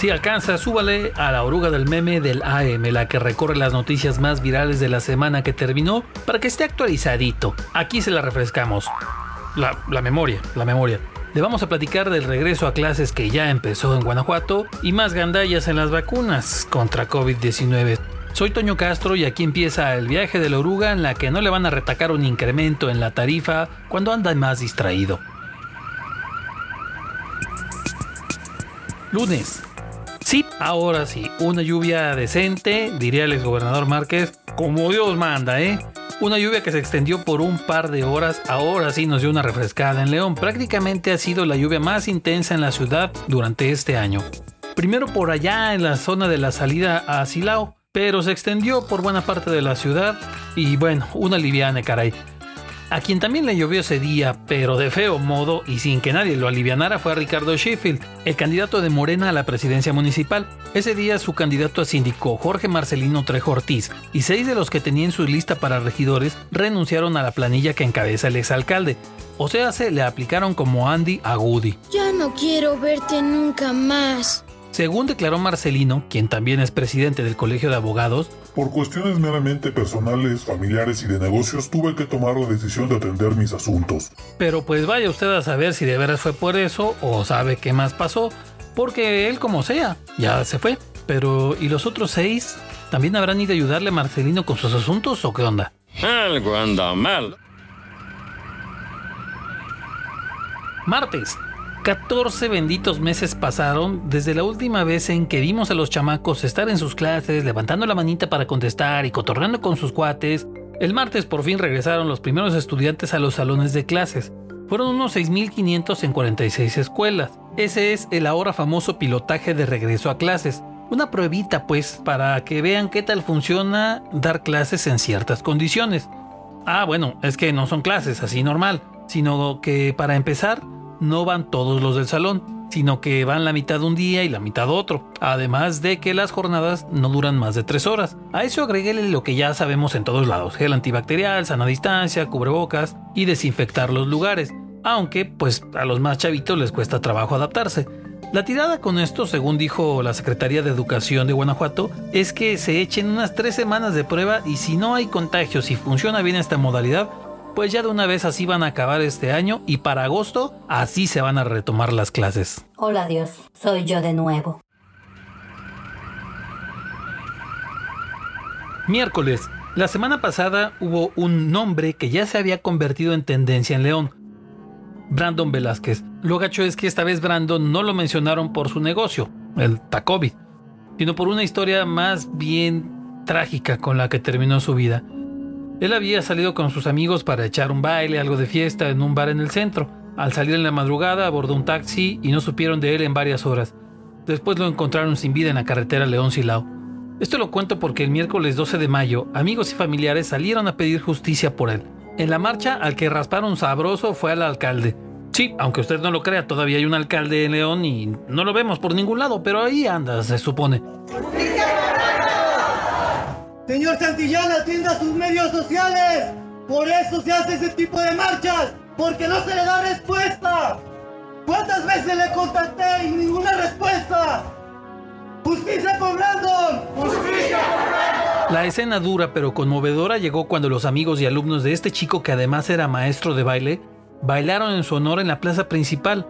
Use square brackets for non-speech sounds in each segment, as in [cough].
Si alcanza, súbale a la oruga del meme del AM, la que recorre las noticias más virales de la semana que terminó, para que esté actualizadito. Aquí se la refrescamos. La, la memoria, la memoria. Le vamos a platicar del regreso a clases que ya empezó en Guanajuato y más gandallas en las vacunas contra COVID-19. Soy Toño Castro y aquí empieza el viaje de la oruga en la que no le van a retacar un incremento en la tarifa cuando anda más distraído. Lunes. Ahora sí, una lluvia decente, diría el exgobernador Márquez, como Dios manda, ¿eh? Una lluvia que se extendió por un par de horas, ahora sí nos dio una refrescada en León. Prácticamente ha sido la lluvia más intensa en la ciudad durante este año. Primero por allá en la zona de la salida a Silao, pero se extendió por buena parte de la ciudad y bueno, una liviana caray. A quien también le llovió ese día, pero de feo modo y sin que nadie lo alivianara, fue a Ricardo Sheffield, el candidato de Morena a la presidencia municipal. Ese día su candidato a síndico, Jorge Marcelino Trejo Ortiz, y seis de los que tenía en su lista para regidores renunciaron a la planilla que encabeza el exalcalde. O sea, se le aplicaron como Andy a Goody. Ya no quiero verte nunca más. Según declaró Marcelino, quien también es presidente del Colegio de Abogados, por cuestiones meramente personales, familiares y de negocios tuve que tomar la decisión de atender mis asuntos. Pero pues vaya usted a saber si de veras fue por eso o sabe qué más pasó, porque él como sea, ya se fue. Pero ¿y los otros seis? ¿También habrán ido a ayudarle a Marcelino con sus asuntos o qué onda? Algo anda mal. Martes. 14 benditos meses pasaron desde la última vez en que vimos a los chamacos estar en sus clases, levantando la manita para contestar y cotorreando con sus cuates. El martes por fin regresaron los primeros estudiantes a los salones de clases. Fueron unos 6.500 en 46 escuelas. Ese es el ahora famoso pilotaje de regreso a clases. Una pruebita pues para que vean qué tal funciona dar clases en ciertas condiciones. Ah, bueno, es que no son clases así normal, sino que para empezar no van todos los del salón, sino que van la mitad un día y la mitad otro, además de que las jornadas no duran más de tres horas. A eso agreguele lo que ya sabemos en todos lados, gel antibacterial, sana distancia, cubrebocas y desinfectar los lugares, aunque pues a los más chavitos les cuesta trabajo adaptarse. La tirada con esto, según dijo la Secretaría de Educación de Guanajuato, es que se echen unas tres semanas de prueba y si no hay contagios y funciona bien esta modalidad, pues ya de una vez así van a acabar este año y para agosto así se van a retomar las clases. Hola Dios, soy yo de nuevo. Miércoles. La semana pasada hubo un nombre que ya se había convertido en tendencia en León. Brandon Velázquez. Lo gacho es que esta vez Brandon no lo mencionaron por su negocio, el Tacovid, sino por una historia más bien trágica con la que terminó su vida. Él había salido con sus amigos para echar un baile, algo de fiesta en un bar en el centro. Al salir en la madrugada abordó un taxi y no supieron de él en varias horas. Después lo encontraron sin vida en la carretera León Silao. Esto lo cuento porque el miércoles 12 de mayo, amigos y familiares salieron a pedir justicia por él. En la marcha, al que rasparon sabroso fue al alcalde. Sí, aunque usted no lo crea, todavía hay un alcalde en León y no lo vemos por ningún lado, pero ahí anda, se supone. Señor Santillán, atienda sus medios sociales. Por eso se hace ese tipo de marchas. Porque no se le da respuesta. ¿Cuántas veces le contacté y ninguna respuesta? ¡Justicia por Brandon! ¡Justicia por Brandon! La escena dura pero conmovedora llegó cuando los amigos y alumnos de este chico, que además era maestro de baile, bailaron en su honor en la plaza principal.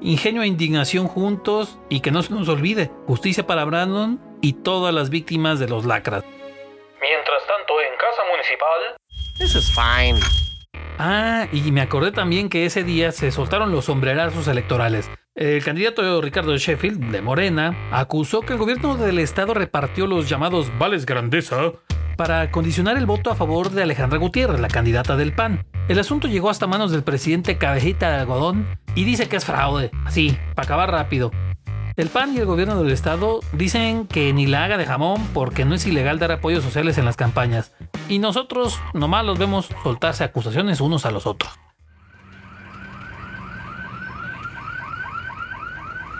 Ingenio e indignación juntos y que no se nos olvide, justicia para Brandon y todas las víctimas de los lacras. Mientras tanto, en Casa Municipal. This is fine. Ah, y me acordé también que ese día se soltaron los sombrerazos electorales. El candidato Ricardo Sheffield, de Morena, acusó que el gobierno del estado repartió los llamados vales grandeza para condicionar el voto a favor de Alejandra Gutiérrez, la candidata del PAN. El asunto llegó hasta manos del presidente Cabejita de Algodón y dice que es fraude. Así, para acabar rápido. El PAN y el gobierno del estado dicen que ni la haga de jamón porque no es ilegal dar apoyos sociales en las campañas. Y nosotros nomás los vemos soltarse acusaciones unos a los otros.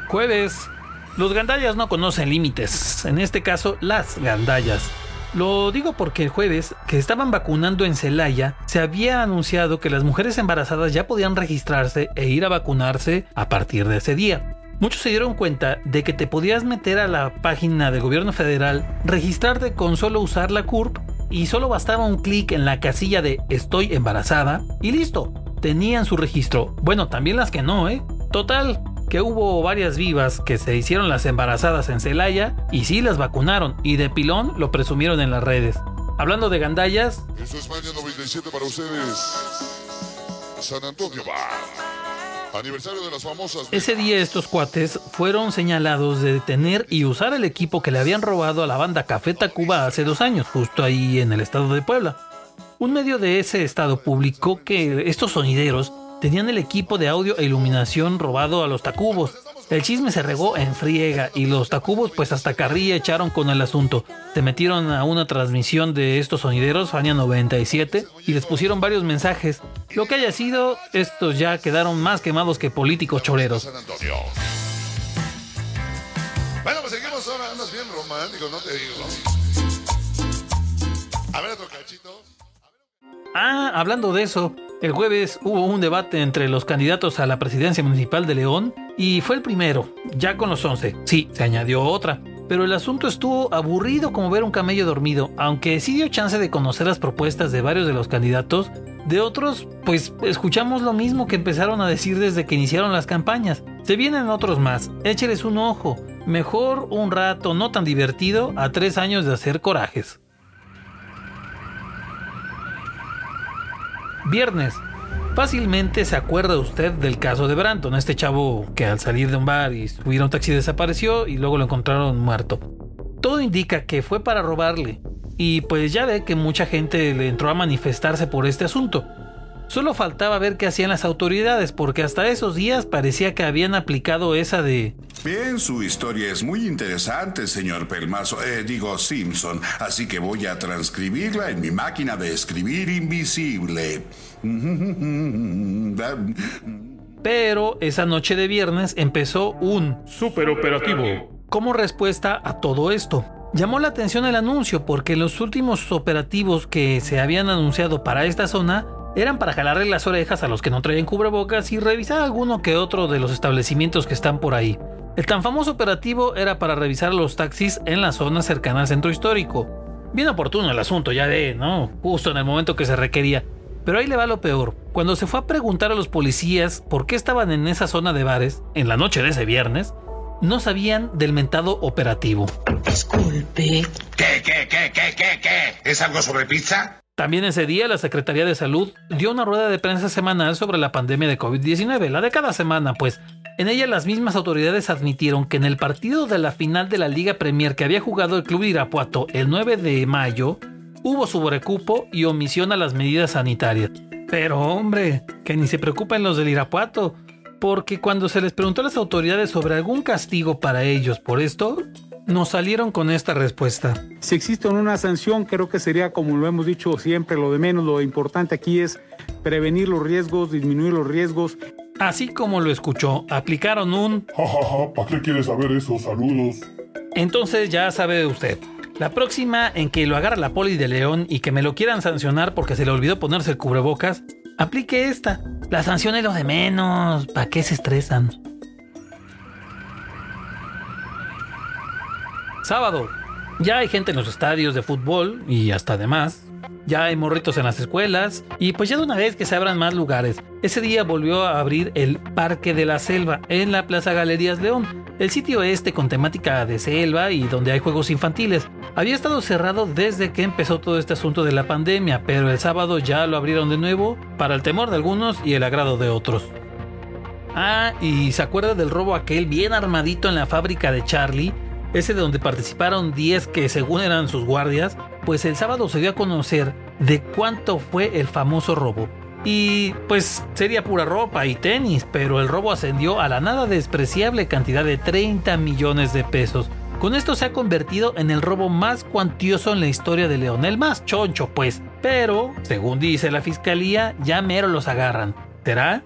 Jueves. Los gandallas no conocen límites. En este caso, las gandallas. Lo digo porque el jueves, que estaban vacunando en Celaya, se había anunciado que las mujeres embarazadas ya podían registrarse e ir a vacunarse a partir de ese día. Muchos se dieron cuenta de que te podías meter a la página del gobierno federal, registrarte con solo usar la CURP y solo bastaba un clic en la casilla de estoy embarazada y listo, tenían su registro. Bueno, también las que no, ¿eh? Total, que hubo varias vivas que se hicieron las embarazadas en Celaya y sí las vacunaron y de pilón lo presumieron en las redes. Hablando de gandallas. Eso es Maña 97 para ustedes. San Antonio va. Aniversario de las famosas. Ese día estos cuates fueron señalados de detener y usar el equipo que le habían robado a la banda Café Tacuba hace dos años, justo ahí en el estado de Puebla. Un medio de ese estado publicó que estos sonideros tenían el equipo de audio e iluminación robado a los Tacubos. El chisme se regó en friega y los Tacubos pues hasta carrilla echaron con el asunto. Se metieron a una transmisión de estos sonideros, Fania 97, y les pusieron varios mensajes. Lo que haya sido, estos ya quedaron más quemados que políticos choreros. Bueno, pues seguimos ahora. Andas bien romántico, no te digo. A ver otro cachito. Ah, hablando de eso, el jueves hubo un debate entre los candidatos a la presidencia municipal de León y fue el primero, ya con los 11. Sí, se añadió otra. Pero el asunto estuvo aburrido como ver un camello dormido, aunque sí dio chance de conocer las propuestas de varios de los candidatos. De otros, pues escuchamos lo mismo que empezaron a decir desde que iniciaron las campañas. Se vienen otros más, écheles un ojo. Mejor un rato no tan divertido a tres años de hacer corajes. Viernes. Fácilmente se acuerda usted del caso de Branton, este chavo que al salir de un bar y subir a un taxi desapareció y luego lo encontraron muerto. Todo indica que fue para robarle, y pues ya ve que mucha gente le entró a manifestarse por este asunto. Solo faltaba ver qué hacían las autoridades, porque hasta esos días parecía que habían aplicado esa de... Bien, su historia es muy interesante, señor Pelmazo, eh, digo Simpson, así que voy a transcribirla en mi máquina de escribir invisible. [laughs] Pero esa noche de viernes empezó un Super operativo. como respuesta a todo esto. Llamó la atención el anuncio porque los últimos operativos que se habían anunciado para esta zona eran para jalarle las orejas a los que no traían cubrebocas y revisar alguno que otro de los establecimientos que están por ahí. El tan famoso operativo era para revisar los taxis en la zona cercana al centro histórico. Bien oportuno el asunto, ya de, ¿no? Justo en el momento que se requería. Pero ahí le va lo peor. Cuando se fue a preguntar a los policías por qué estaban en esa zona de bares, en la noche de ese viernes, no sabían del mentado operativo. Disculpe. ¿Qué, qué, qué, qué, qué, qué? ¿Es algo sobre pizza? También ese día la Secretaría de Salud dio una rueda de prensa semanal sobre la pandemia de COVID-19, la de cada semana, pues. En ella las mismas autoridades admitieron que en el partido de la final de la Liga Premier que había jugado el Club Irapuato el 9 de mayo, hubo sobrecupo y omisión a las medidas sanitarias. Pero hombre, que ni se preocupen los del Irapuato, porque cuando se les preguntó a las autoridades sobre algún castigo para ellos por esto, nos salieron con esta respuesta. Si existe una sanción, creo que sería, como lo hemos dicho siempre, lo de menos, lo importante aquí es prevenir los riesgos, disminuir los riesgos. Así como lo escuchó, aplicaron un... Ja, ja, ja, ¿para qué quiere saber eso? Saludos. Entonces ya sabe usted. La próxima en que lo agarra la poli de León y que me lo quieran sancionar porque se le olvidó ponerse el cubrebocas, aplique esta. La sanción es lo de menos. ¿Para qué se estresan? Sábado. Ya hay gente en los estadios de fútbol y hasta demás. Ya hay morritos en las escuelas y pues ya de una vez que se abran más lugares. Ese día volvió a abrir el Parque de la Selva en la Plaza Galerías León, el sitio este con temática de selva y donde hay juegos infantiles. Había estado cerrado desde que empezó todo este asunto de la pandemia, pero el sábado ya lo abrieron de nuevo para el temor de algunos y el agrado de otros. Ah, y se acuerda del robo aquel bien armadito en la fábrica de Charlie, ese de donde participaron 10 que según eran sus guardias, pues el sábado se dio a conocer de cuánto fue el famoso robo. Y pues sería pura ropa y tenis, pero el robo ascendió a la nada despreciable cantidad de 30 millones de pesos. Con esto se ha convertido en el robo más cuantioso en la historia de León, el más choncho pues. Pero, según dice la fiscalía, ya mero los agarran. ¿Será?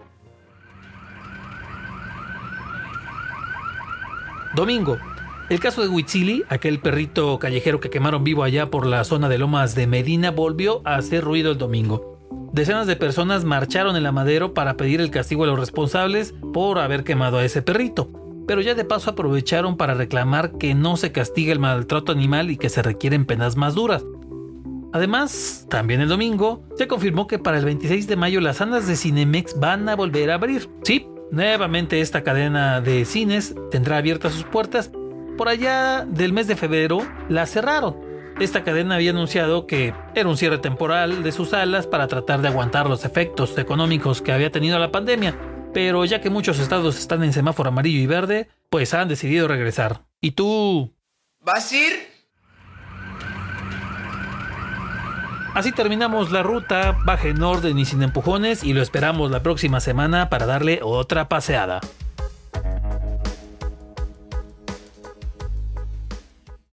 Domingo. El caso de Huitzili, aquel perrito callejero que quemaron vivo allá por la zona de Lomas de Medina, volvió a hacer ruido el domingo. Decenas de personas marcharon en la madero para pedir el castigo a los responsables por haber quemado a ese perrito. pero ya de paso aprovecharon para reclamar que no se castiga el maltrato animal y que se requieren penas más duras. Además, también el domingo se confirmó que para el 26 de mayo las salas de Cinemex van a volver a abrir. Sí, nuevamente esta cadena de cines tendrá abiertas sus puertas. Por allá del mes de febrero la cerraron. Esta cadena había anunciado que era un cierre temporal de sus salas para tratar de aguantar los efectos económicos que había tenido la pandemia, pero ya que muchos estados están en semáforo amarillo y verde, pues han decidido regresar. ¿Y tú? ¿Vas a ir? Así terminamos la ruta, baje en orden y sin empujones y lo esperamos la próxima semana para darle otra paseada.